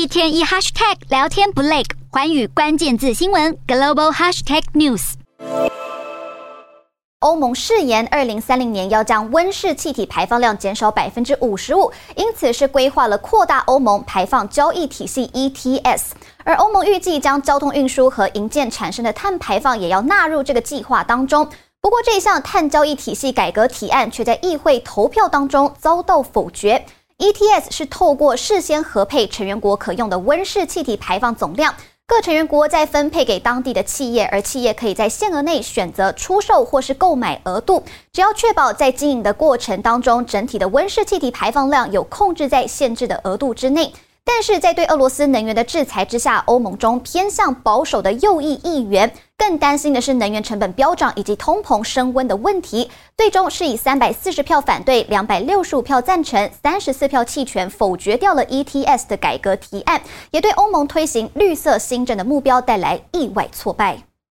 一天一 hashtag 聊天不累，环宇关键字新闻 global hashtag news。欧盟誓言，二零三零年要将温室气体排放量减少百分之五十五，因此是规划了扩大欧盟排放交易体系 ETS。而欧盟预计将交通运输和营建产生的碳排放也要纳入这个计划当中。不过，这一项碳交易体系改革提案却在议会投票当中遭到否决。ETS 是透过事先核配成员国可用的温室气体排放总量。各成员国再分配给当地的企业，而企业可以在限额内选择出售或是购买额度，只要确保在经营的过程当中，整体的温室气体排放量有控制在限制的额度之内。但是在对俄罗斯能源的制裁之下，欧盟中偏向保守的右翼议员更担心的是能源成本飙涨以及通膨升温的问题。最终是以三百四十票反对、两百六十五票赞成、三十四票弃权，否决掉了 ETS 的改革提案，也对欧盟推行绿色新政的目标带来意外挫败。